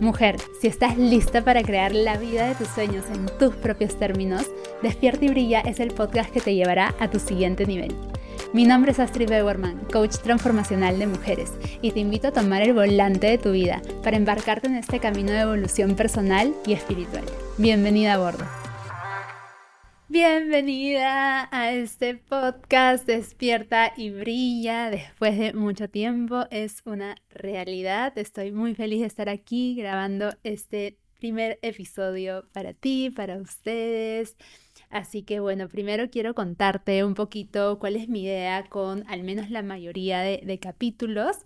Mujer, si estás lista para crear la vida de tus sueños en tus propios términos, Despierta y Brilla es el podcast que te llevará a tu siguiente nivel. Mi nombre es Astrid Bewerman, coach transformacional de mujeres, y te invito a tomar el volante de tu vida para embarcarte en este camino de evolución personal y espiritual. Bienvenida a bordo. Bienvenida a este podcast Despierta y Brilla después de mucho tiempo. Es una realidad. Estoy muy feliz de estar aquí grabando este primer episodio para ti, para ustedes. Así que bueno, primero quiero contarte un poquito cuál es mi idea con al menos la mayoría de, de capítulos.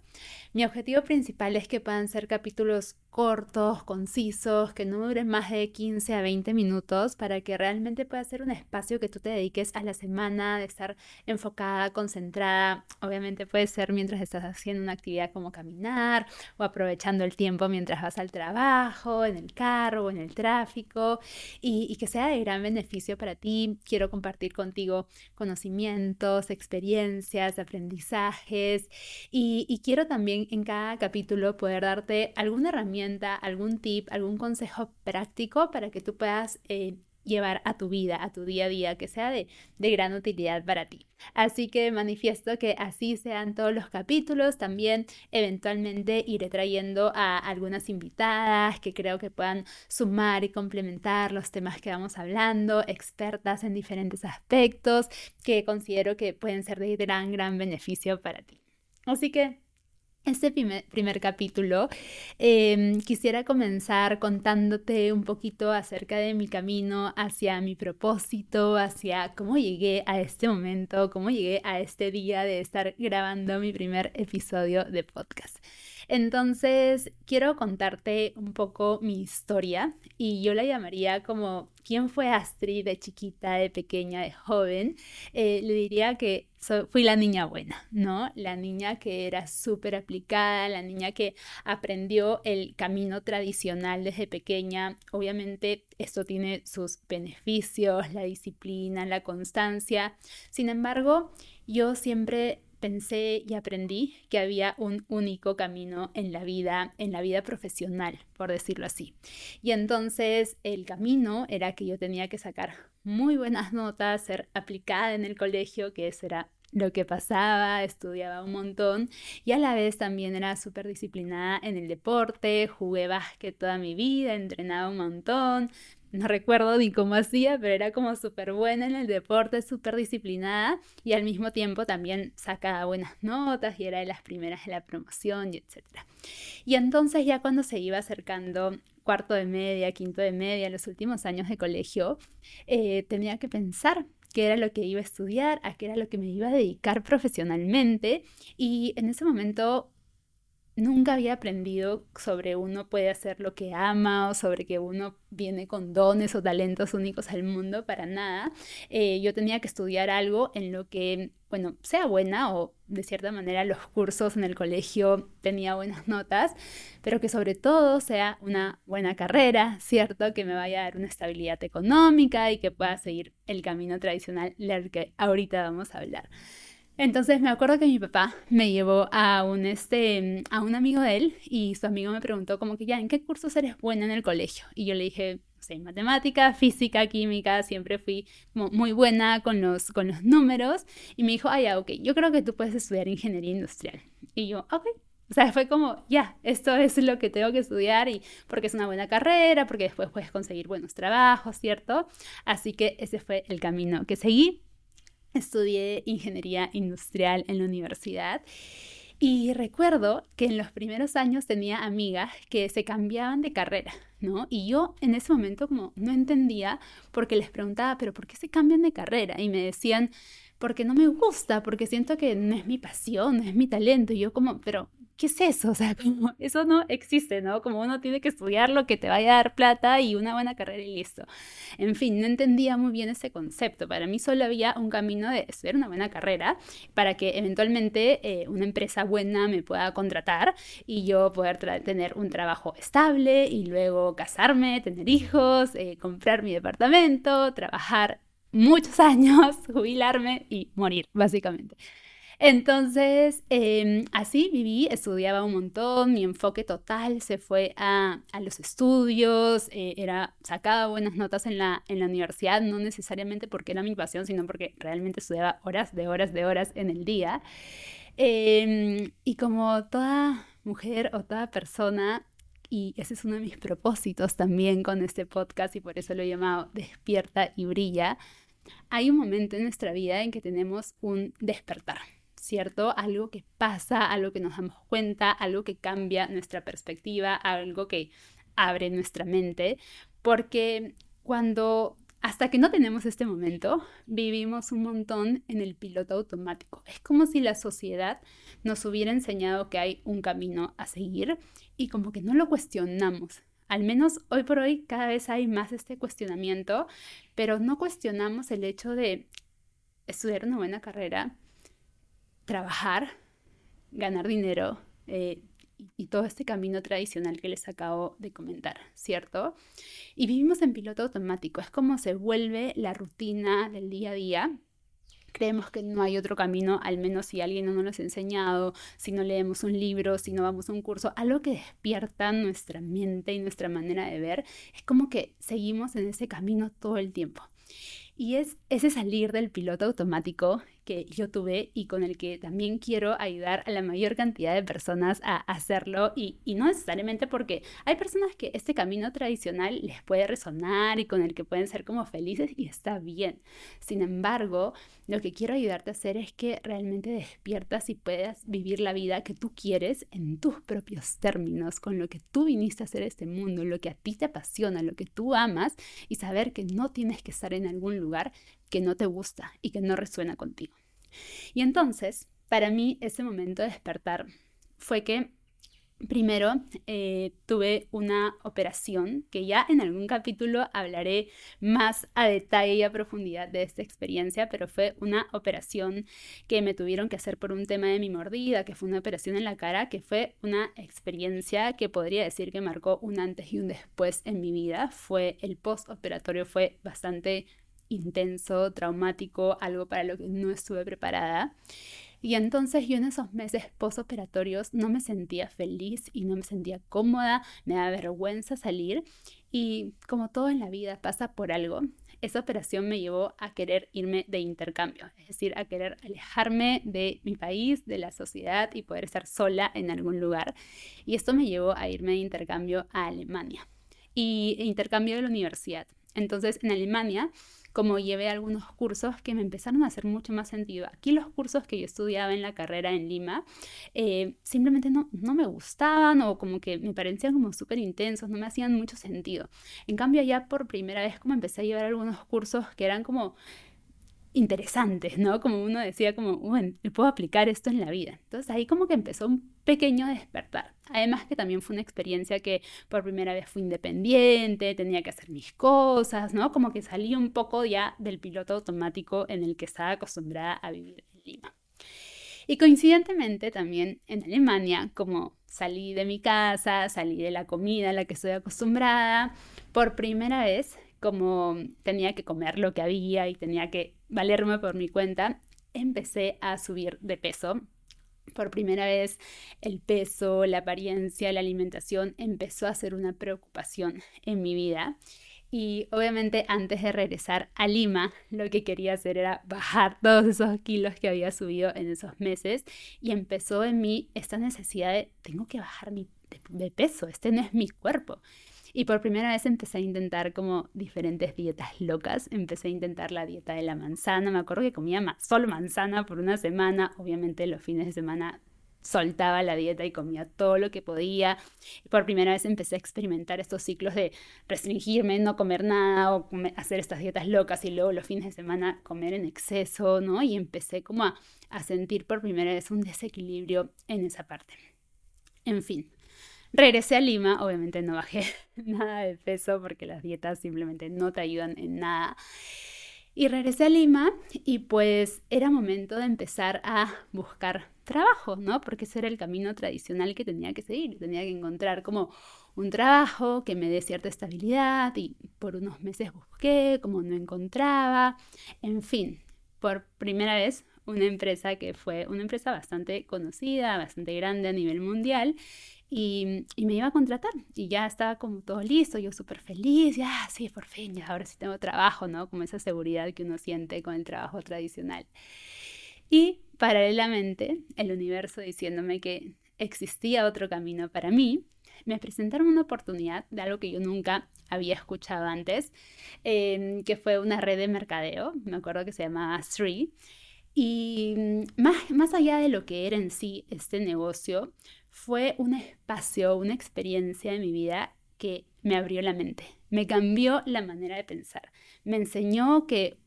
Mi objetivo principal es que puedan ser capítulos cortos, concisos, que no duren más de 15 a 20 minutos para que realmente pueda ser un espacio que tú te dediques a la semana, de estar enfocada, concentrada. Obviamente puede ser mientras estás haciendo una actividad como caminar o aprovechando el tiempo mientras vas al trabajo, en el carro o en el tráfico y, que sea de gran beneficio para ti. Quiero compartir contigo conocimientos, experiencias, aprendizajes y, y quiero también en cada capítulo poder darte alguna herramienta algún tip, algún consejo práctico para que tú puedas eh, llevar a tu vida, a tu día a día, que sea de, gran utilidad para ti. Así que manifiesto que así sean todos los capítulos. También eventualmente iré trayendo a algunas invitadas que creo que puedan sumar y complementar los temas que vamos hablando, expertas en diferentes aspectos que considero que pueden ser de gran, gran beneficio para ti. Así que este primer, capítulo em, quisiera comenzar contándote un poquito acerca de mi camino hacia mi propósito, hacia cómo llegué a este momento, cómo llegué a este día de estar grabando mi primer episodio de podcast. Entonces, quiero contarte un poco mi historia y yo la llamaría como quién fue Astrid de chiquita, de pequeña, de joven. Eh, le diría que fui la niña buena, ¿no? La niña que era súper aplicada, la niña que aprendió el camino tradicional desde pequeña. Obviamente esto tiene sus beneficios, la disciplina, la constancia. Sin embargo, yo siempre pensé y aprendí que había un único camino en la vida, en la vida profesional, por decirlo así. Y entonces el camino era que yo tenía que sacar muy buenas notas, ser aplicada en el colegio, que eso era lo que pasaba, estudiaba un montón y a la vez también era súper disciplinada en el deporte, jugué básquet toda mi vida, entrenaba un montón, no recuerdo ni cómo hacía, pero era como súper buena en el deporte, súper disciplinada y al mismo tiempo también sacaba buenas notas y era de las primeras de la promoción y etc. Y entonces ya cuando se iba acercando cuarto de media, quinto de media, los últimos años de colegio, eh, tenía que pensar qué era lo que iba a estudiar, a qué era lo que me iba a dedicar profesionalmente. Y en ese momento nunca había aprendido sobre uno puede hacer lo que ama o sobre que uno viene con dones o talentos únicos al mundo, para nada. Eh, yo tenía que estudiar algo en lo que, bueno, sea buena o de cierta manera los cursos en el colegio tenía buenas notas, pero que sobre todo sea una buena carrera, ¿cierto? Que me vaya a dar una estabilidad económica y que pueda seguir el camino tradicional del que ahorita vamos a hablar. Entonces me acuerdo que mi papá me llevó a un, este, a un amigo de él y su amigo me preguntó como que ya, ¿en qué cursos eres buena en el colegio? Y yo le dije, no sé, matemática, física, química, siempre fui muy buena con los, con los números. Y me dijo, ah, ya, ok, yo creo que tú puedes estudiar ingeniería industrial. Y yo, ok. O sea, fue como, ya, esto es lo que tengo que estudiar y porque es una buena carrera, porque después puedes conseguir buenos trabajos, ¿cierto? Así que ese fue el camino que seguí. Estudié ingeniería industrial en la universidad y recuerdo que en los primeros años tenía amigas que se cambiaban de carrera, ¿no? Y yo en ese momento como no entendía porque les preguntaba, pero ¿por qué se cambian de carrera? Y me decían, porque no me gusta, porque siento que no es mi pasión, no es mi talento. Y yo como, pero ¿qué es eso? O sea, como eso no existe, ¿no? Como uno tiene que estudiar lo que te vaya a dar plata y una buena carrera y listo. En fin, no entendía muy bien ese concepto. Para mí solo había un camino de estudiar una buena carrera para que eventualmente eh, una empresa buena me pueda contratar y yo poder tener un trabajo estable y luego casarme, tener hijos, eh, comprar mi departamento, trabajar muchos años, jubilarme y morir, básicamente. Entonces, em, así viví, estudiaba un montón, mi enfoque total se fue a, los estudios, eh, era, sacaba buenas notas en la, en la universidad, no necesariamente porque era mi pasión, sino porque realmente estudiaba horas de horas de horas en el día. Em, y como toda mujer o toda persona, y ese es uno de mis propósitos también con este podcast y por eso lo he llamado Despierta y Brilla, hay un momento en nuestra vida en que tenemos un despertar. ¿Cierto? Algo que pasa, algo que nos damos cuenta, algo que cambia nuestra perspectiva, algo que abre nuestra mente, porque cuando hasta que no tenemos este momento, vivimos un montón en el piloto automático. Es como si la sociedad nos hubiera enseñado que hay un camino a seguir y como que no lo cuestionamos. Al menos hoy por hoy cada vez hay más este cuestionamiento, pero no cuestionamos el hecho de estudiar una buena carrera, trabajar, ganar dinero eh, y, todo este camino tradicional que les acabo de comentar, ¿cierto? Y vivimos en piloto automático, es como se vuelve la rutina del día a día. Creemos que no hay otro camino, al menos si alguien no nos ha enseñado, si no leemos un libro, si no vamos a un curso, algo que despierta nuestra mente y nuestra manera de ver. Es como que seguimos en ese camino todo el tiempo. Y es ese salir del piloto automático que yo tuve y con el que también quiero ayudar a la mayor cantidad de personas a hacerlo y, no necesariamente porque hay personas que este camino tradicional les puede resonar y con el que pueden ser como felices y está bien. Sin embargo, lo que quiero ayudarte a hacer es que realmente despiertas y puedas vivir la vida que tú quieres en tus propios términos, con lo que tú viniste a hacer este mundo, lo que a ti te apasiona, lo que tú amas y saber que no tienes que estar en algún lugar que no te gusta y que no resuena contigo. Y entonces, para mí, ese momento de despertar fue que Primero, eh, tuve una operación que ya en algún capítulo hablaré más a detalle y a profundidad de esta experiencia, pero fue una operación que me tuvieron que hacer por un tema de mi mordida, que fue una operación en la cara, que fue una experiencia que podría decir que marcó un antes y un después en mi vida. Fue el postoperatorio, fue bastante intenso, traumático, algo para lo que no estuve preparada. Y entonces yo en esos meses postoperatorios no me sentía feliz y no me sentía cómoda, me da vergüenza salir y como todo en la vida pasa por algo, esa operación me llevó a querer irme de intercambio, es decir, a querer alejarme de mi país, de la sociedad y poder estar sola en algún lugar. Y esto me llevó a irme de intercambio a Alemania y intercambio de la universidad. Entonces en Alemania como llevé algunos cursos que me empezaron a hacer mucho más sentido. Aquí los cursos que yo estudiaba en la carrera en Lima eh, simplemente no, no me gustaban o como que me parecían como súper intensos, no me hacían mucho sentido. En cambio, ya por primera vez como empecé a llevar algunos cursos que eran como interesantes, ¿no? Como uno decía, como, bueno, puedo aplicar esto en la vida. Entonces ahí como que empezó un pequeño despertar. Además que también fue una experiencia que por primera vez fui independiente, tenía que hacer mis cosas, ¿no? Como que salí un poco ya del piloto automático en el que estaba acostumbrada a vivir en Lima. Y coincidentemente también en Alemania, como salí de mi casa, salí de la comida a la que estoy acostumbrada, por primera vez como tenía que comer lo que había y tenía que valerme por mi cuenta, empecé a subir de peso. Por primera vez el peso, la apariencia, la alimentación empezó a ser una preocupación en mi vida. Y obviamente antes de regresar a Lima, lo que quería hacer era bajar todos esos kilos que había subido en esos meses. Y empezó en mí esta necesidad de, tengo que bajar mi, de peso, este no es mi cuerpo. Y por primera vez empecé a intentar como diferentes dietas locas. Empecé a intentar la dieta de la manzana. Me acuerdo que comía solo manzana por una semana. Obviamente los fines de semana soltaba la dieta y comía todo lo que podía. Y por primera vez empecé a experimentar estos ciclos de restringirme, no comer nada o hacer estas dietas locas y luego los fines de semana comer en exceso, ¿no? Y empecé como a, a sentir por primera vez un desequilibrio en esa parte. En fin, Regresé a Lima, obviamente no bajé nada de peso porque las dietas simplemente no te ayudan en nada. Y regresé a Lima y pues era momento de empezar a buscar trabajo, ¿no? Porque ese era el camino tradicional que tenía que seguir. Tenía que encontrar como un trabajo que me dé cierta estabilidad y por unos meses busqué, como no encontraba. En fin, por primera vez una empresa que fue una empresa bastante conocida, bastante grande a nivel mundial. Y, me iba a contratar y ya estaba como todo listo, yo súper feliz, ya, sí, por fin, ya ahora sí tengo trabajo, ¿no? Como esa seguridad que uno siente con el trabajo tradicional. Y paralelamente, el universo diciéndome que existía otro camino para mí, me presentaron una oportunidad de algo que yo nunca había escuchado antes, em, que fue una red de mercadeo, me acuerdo que se llamaba Three. Y mm, más, más allá de lo que era en sí este negocio, fue un espacio, una experiencia en mi vida que me abrió la mente, me cambió la manera de pensar, me enseñó que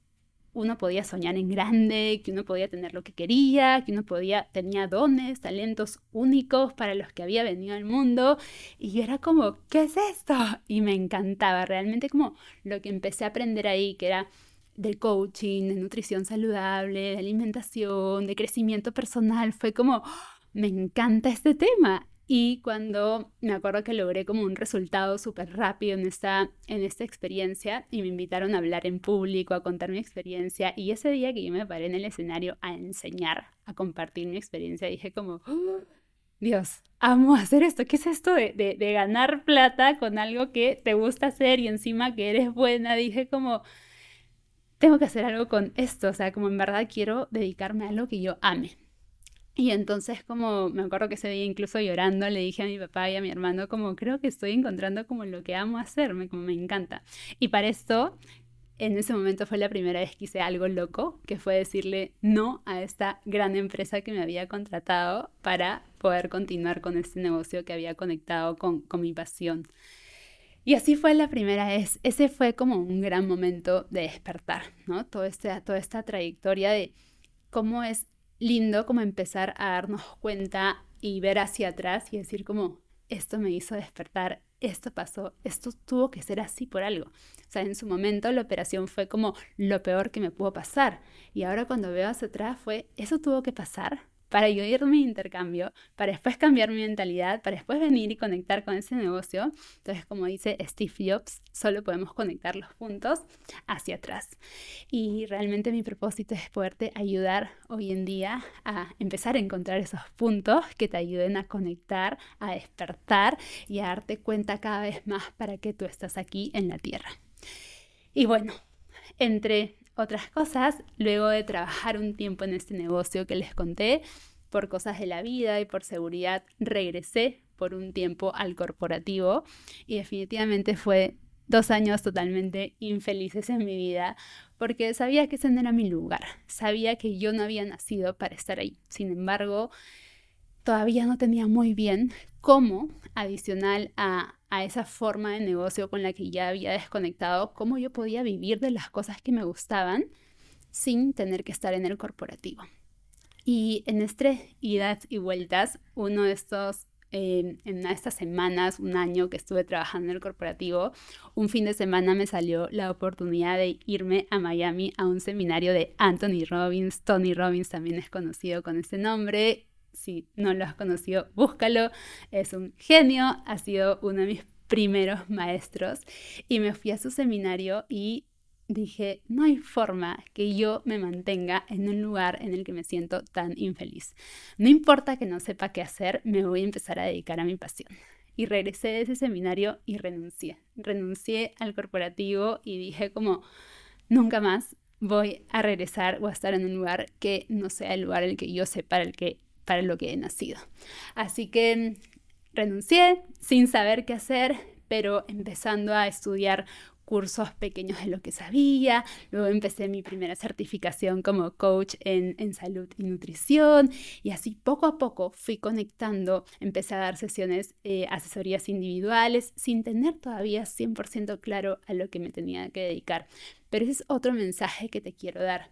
uno podía soñar en grande, que uno podía tener lo que quería, que uno podía, tenía dones, talentos únicos para los que había venido al mundo. Y era como, ¿qué es esto? Y me encantaba, realmente como lo que empecé a aprender ahí, que era del coaching, de nutrición saludable, de alimentación, de crecimiento personal, fue como, me encanta este tema. Y cuando me acuerdo que logré como un resultado súper rápido en esta, en esta experiencia y me invitaron a hablar en público, a contar mi experiencia. Y ese día que yo me paré en el escenario a enseñar, a compartir mi experiencia, dije como, ¡Oh! Dios, amo hacer esto. ¿Qué es esto de, de ganar plata con algo que te gusta hacer y encima que eres buena? Dije como, tengo que hacer algo con esto. O sea, como en verdad quiero dedicarme a algo que yo ame. Y entonces como me acuerdo que ese día incluso llorando le dije a mi papá y a mi hermano como creo que estoy encontrando como lo que amo hacerme, como me encanta. Y para esto en ese momento fue la primera vez que hice algo loco, que fue decirle no a esta gran empresa que me había contratado para poder continuar con este negocio que había conectado con, con mi pasión. Y así fue la primera vez. Ese fue como un gran momento de despertar, ¿no? Todo este, toda esta trayectoria de cómo es lindo como empezar a darnos cuenta y ver hacia atrás y decir como, esto me hizo despertar, esto pasó, esto tuvo que ser así por algo. O sea, en su momento la operación fue como lo peor que me pudo pasar. Y ahora cuando veo hacia atrás fue, eso tuvo que pasar para yo ir mi intercambio, para después cambiar mi mentalidad, para después venir y conectar con ese negocio. Entonces, como dice Steve Jobs, solo podemos conectar los puntos hacia atrás. Y realmente mi propósito es poderte ayudar hoy en día a empezar a encontrar esos puntos que te ayuden a conectar, a despertar y a darte cuenta cada vez más para que tú estás aquí en la Tierra. Y bueno, entre otras cosas, luego de trabajar un tiempo en este negocio que les conté, por cosas de la vida y por seguridad, regresé por un tiempo al corporativo y definitivamente fue dos años totalmente infelices en mi vida porque sabía que ese no era mi lugar, sabía que yo no había nacido para estar ahí. Sin embargo, todavía no tenía muy bien cómo, adicional a, esa forma de negocio con la que ya había desconectado, cómo yo podía vivir de las cosas que me gustaban sin tener que estar en el corporativo. Y en este idas y vueltas, uno de estos, eh, en estas semanas, un año que estuve trabajando en el corporativo, un fin de semana me salió la oportunidad de irme a Miami a un seminario de Anthony Robbins. Tony Robbins también es conocido con ese nombre si no lo has conocido, búscalo. Es un genio, ha sido uno de mis primeros maestros y me fui a su seminario y dije, no hay forma que yo me mantenga en un lugar en el que me siento tan infeliz. No importa que no sepa qué hacer, me voy a empezar a dedicar a mi pasión. Y regresé de ese seminario y renuncié. Renuncié al corporativo y dije como, nunca más voy a regresar o a estar en un lugar que no sea el lugar el que yo sé para el que para lo que he nacido. Así que renuncié sin saber qué hacer, pero empezando a estudiar cursos pequeños de lo que sabía, luego empecé mi primera certificación como coach en, en, salud y nutrición y así poco a poco fui conectando, empecé a dar sesiones, eh, asesorías individuales sin tener todavía 100% claro a lo que me tenía que dedicar. Pero ese es otro mensaje que te quiero dar.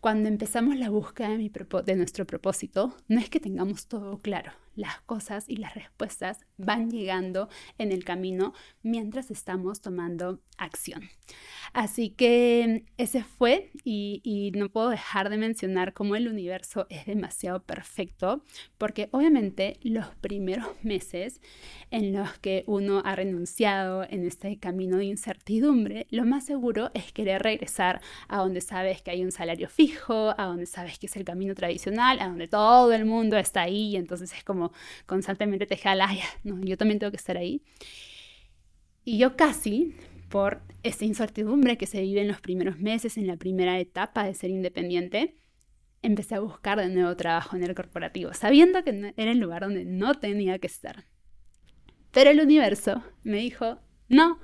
Cuando empezamos la búsqueda de, nuestro propósito, no es que tengamos todo claro, las cosas y las respuestas van llegando en el camino mientras estamos tomando acción. Así que ese fue y, no puedo dejar de mencionar cómo el universo es demasiado perfecto, porque obviamente los primeros meses en los que uno ha renunciado en este camino de incertidumbre, lo más seguro es querer regresar a donde sabes que hay un salario fijo, a donde sabes que es el camino tradicional, a donde todo el mundo está ahí, y entonces es como constantemente te jala, no, yo también tengo que estar ahí. Y yo casi por esa incertidumbre que se vive en los primeros meses, en la primera etapa de ser independiente, empecé a buscar de nuevo trabajo en el corporativo, sabiendo que era el lugar donde no tenía que estar. Pero el universo me dijo, no,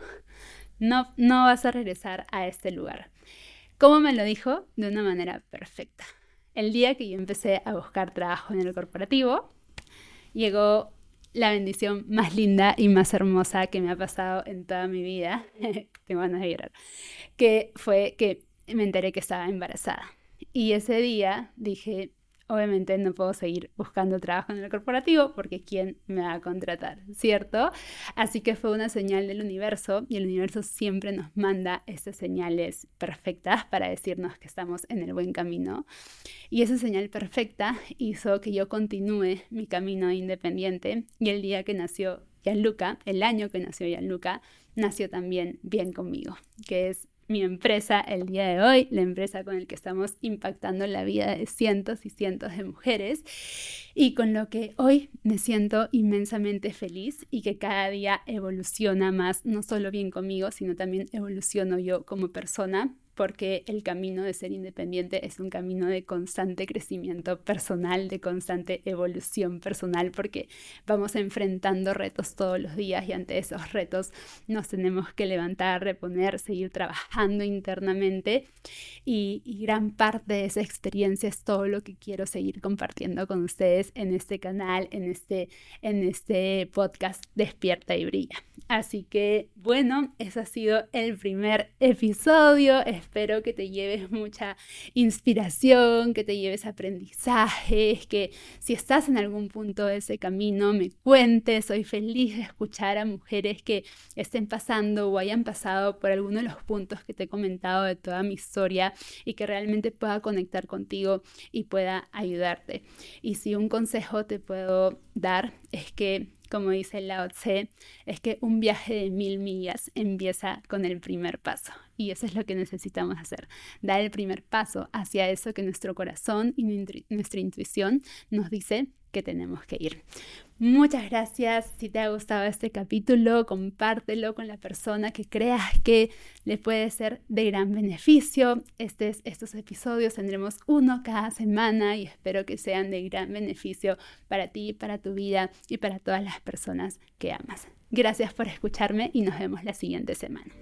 no, no vas a regresar a este lugar. ¿Cómo me lo dijo? De una manera perfecta. El día que yo empecé a buscar trabajo en el corporativo, llegó la bendición más linda y más hermosa que me ha pasado en toda mi vida, tengo ganas de llorar, que fue que me enteré que estaba embarazada. Y ese día dije, obviamente no puedo seguir buscando trabajo en el corporativo porque ¿quién me va a contratar? ¿Cierto? Así que fue una señal del universo y el universo siempre nos manda esas señales perfectas para decirnos que estamos en el buen camino. Y esa señal perfecta hizo que yo continúe mi camino independiente y el día que nació Gianluca, el año que nació Gianluca, nació también bien conmigo, que es mi empresa el día de hoy, la empresa con la que estamos impactando la vida de cientos y cientos de mujeres y con lo que hoy me siento inmensamente feliz y que cada día evoluciona más, no solo bien conmigo, sino también evoluciono yo como persona porque el camino de ser independiente es un camino de constante crecimiento personal, de constante evolución personal, porque vamos enfrentando retos todos los días y ante esos retos nos tenemos que levantar, reponer, seguir trabajando internamente y, gran parte de esa experiencia es todo lo que quiero seguir compartiendo con ustedes en este canal, en este, en este podcast Despierta y Brilla. Así que bueno, ese ha sido el primer episodio. Espero que te lleves mucha inspiración, que te lleves aprendizajes, que si estás en algún punto de ese camino me cuentes. Soy feliz de escuchar a mujeres que estén pasando o hayan pasado por alguno de los puntos que te he comentado de toda mi historia y que realmente pueda conectar contigo y pueda ayudarte. Y si un consejo te puedo dar es que como dice Lao Tse, es que un viaje de mil millas empieza con el primer paso. Y eso es lo que necesitamos hacer, dar el primer paso hacia eso que nuestro corazón y nuestra intuición nos dice que tenemos que ir. Muchas gracias. Si te ha gustado este capítulo, compártelo con la persona que creas que le puede ser de gran beneficio. Este estos episodios tendremos uno cada semana y espero que sean de gran beneficio para ti, para tu vida y para todas las personas que amas. Gracias por escucharme y nos vemos la siguiente semana.